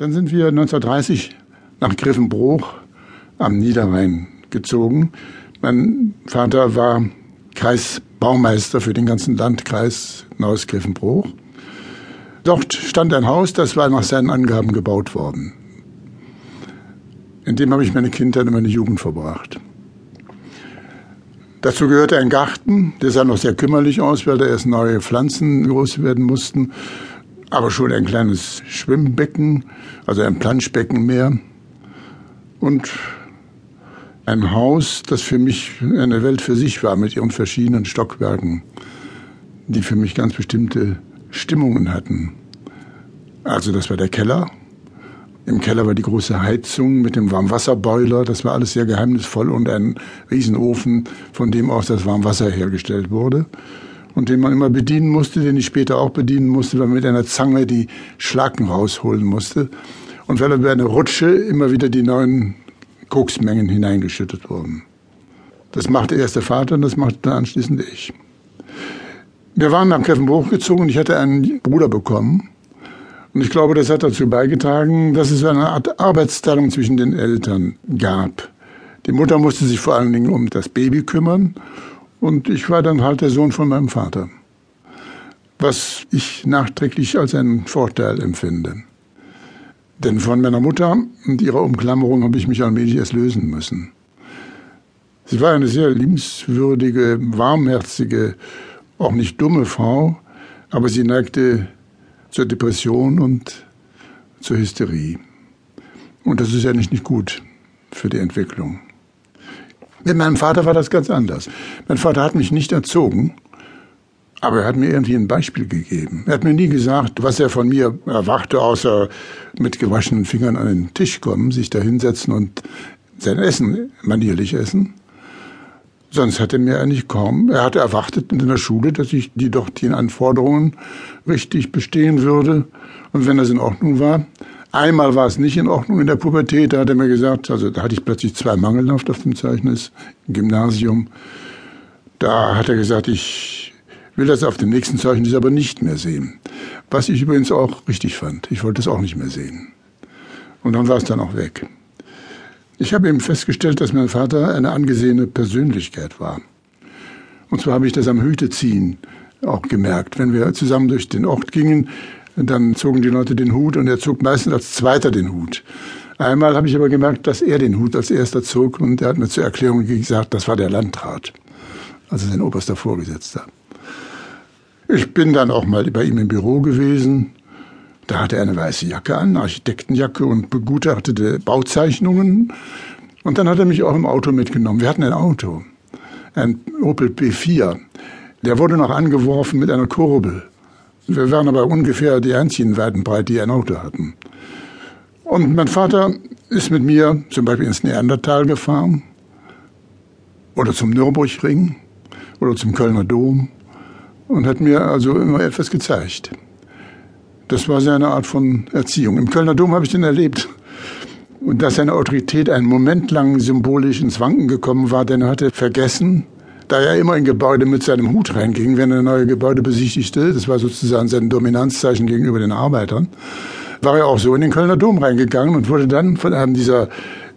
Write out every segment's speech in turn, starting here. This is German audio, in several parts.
Dann sind wir 1930 nach Griffenbruch am Niederrhein gezogen. Mein Vater war Kreisbaumeister für den ganzen Landkreis Neuss-Griffenbruch. Dort stand ein Haus, das war nach seinen Angaben gebaut worden. In dem habe ich meine Kindheit und meine Jugend verbracht. Dazu gehörte ein Garten, der sah noch sehr kümmerlich aus, weil da erst neue Pflanzen groß werden mussten, aber schon ein kleines Schwimmbecken, also ein Planschbecken mehr. Und ein Haus, das für mich eine Welt für sich war, mit ihren verschiedenen Stockwerken, die für mich ganz bestimmte Stimmungen hatten. Also das war der Keller. Im Keller war die große Heizung mit dem Warmwasserboiler. Das war alles sehr geheimnisvoll und ein Riesenofen, von dem aus das Warmwasser hergestellt wurde und den man immer bedienen musste, den ich später auch bedienen musste, weil man mit einer Zange die Schlacken rausholen musste. Und weil über eine Rutsche immer wieder die neuen Koksmengen hineingeschüttet wurden. Das machte erst der Vater und das machte dann anschließend ich. Wir waren nach Keffenbruch gezogen und ich hatte einen Bruder bekommen. Und ich glaube, das hat dazu beigetragen, dass es eine Art Arbeitsteilung zwischen den Eltern gab. Die Mutter musste sich vor allen Dingen um das Baby kümmern und ich war dann halt der Sohn von meinem Vater. Was ich nachträglich als einen Vorteil empfinde. Denn von meiner Mutter und ihrer Umklammerung habe ich mich allmählich erst lösen müssen. Sie war eine sehr liebenswürdige, warmherzige, auch nicht dumme Frau, aber sie neigte zur Depression und zur Hysterie. Und das ist ja nicht, nicht gut für die Entwicklung. Mit meinem Vater war das ganz anders. Mein Vater hat mich nicht erzogen, aber er hat mir irgendwie ein Beispiel gegeben. Er hat mir nie gesagt, was er von mir erwartete, außer mit gewaschenen Fingern an den Tisch kommen, sich da hinsetzen und sein Essen manierlich essen. Sonst hat er mir eigentlich kaum. Er hatte erwartet in der Schule, dass ich die dortigen Anforderungen richtig bestehen würde. Und wenn das in Ordnung war, einmal war es nicht in Ordnung in der Pubertät, da hat er mir gesagt, also da hatte ich plötzlich zwei mangelhaft auf dem Zeugnis, im Gymnasium. Da hat er gesagt, ich will das auf dem nächsten Zeugnis aber nicht mehr sehen. Was ich übrigens auch richtig fand. Ich wollte es auch nicht mehr sehen. Und dann war es dann auch weg. Ich habe eben festgestellt, dass mein Vater eine angesehene Persönlichkeit war. Und zwar habe ich das am Hüteziehen auch gemerkt. Wenn wir zusammen durch den Ort gingen, dann zogen die Leute den Hut und er zog meistens als Zweiter den Hut. Einmal habe ich aber gemerkt, dass er den Hut als Erster zog und er hat mir zur Erklärung gesagt, das war der Landrat, also sein oberster Vorgesetzter. Ich bin dann auch mal bei ihm im Büro gewesen da hatte er eine weiße Jacke an, Architektenjacke und begutachtete Bauzeichnungen. Und dann hat er mich auch im Auto mitgenommen. Wir hatten ein Auto, ein Opel P4. Der wurde noch angeworfen mit einer Kurbel. Wir waren aber ungefähr die einzigen Weitenbreit, die ein Auto hatten. Und mein Vater ist mit mir zum Beispiel ins Neandertal gefahren oder zum Nürburgring oder zum Kölner Dom und hat mir also immer etwas gezeigt. Das war seine Art von Erziehung. Im Kölner Dom habe ich den erlebt. Und dass seine Autorität einen Moment lang symbolisch ins Wanken gekommen war, denn er hatte vergessen, da er immer in Gebäude mit seinem Hut reinging, wenn er neue Gebäude besichtigte, das war sozusagen sein Dominanzzeichen gegenüber den Arbeitern, war er auch so in den Kölner Dom reingegangen und wurde dann von einem dieser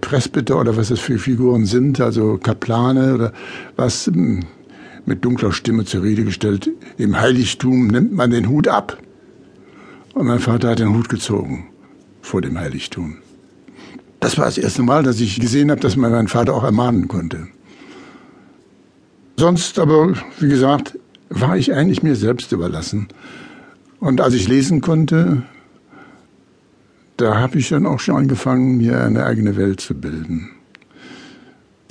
Presbyter oder was das für Figuren sind, also Kaplane oder was hm, mit dunkler Stimme zur Rede gestellt, im Heiligtum nimmt man den Hut ab. Und mein Vater hat den Hut gezogen vor dem Heiligtum. Das war das erste Mal, dass ich gesehen habe, dass man meinen Vater auch ermahnen konnte. Sonst aber, wie gesagt, war ich eigentlich mir selbst überlassen. Und als ich lesen konnte, da habe ich dann auch schon angefangen, mir eine eigene Welt zu bilden.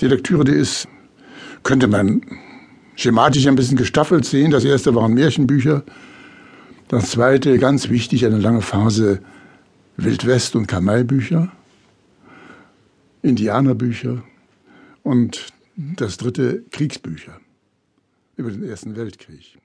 Die Lektüre, die ist, könnte man schematisch ein bisschen gestaffelt sehen. Das erste waren Märchenbücher, das zweite, ganz wichtig, eine lange Phase Wildwest- und Kamai-Bücher, Indianerbücher und das dritte Kriegsbücher über den Ersten Weltkrieg.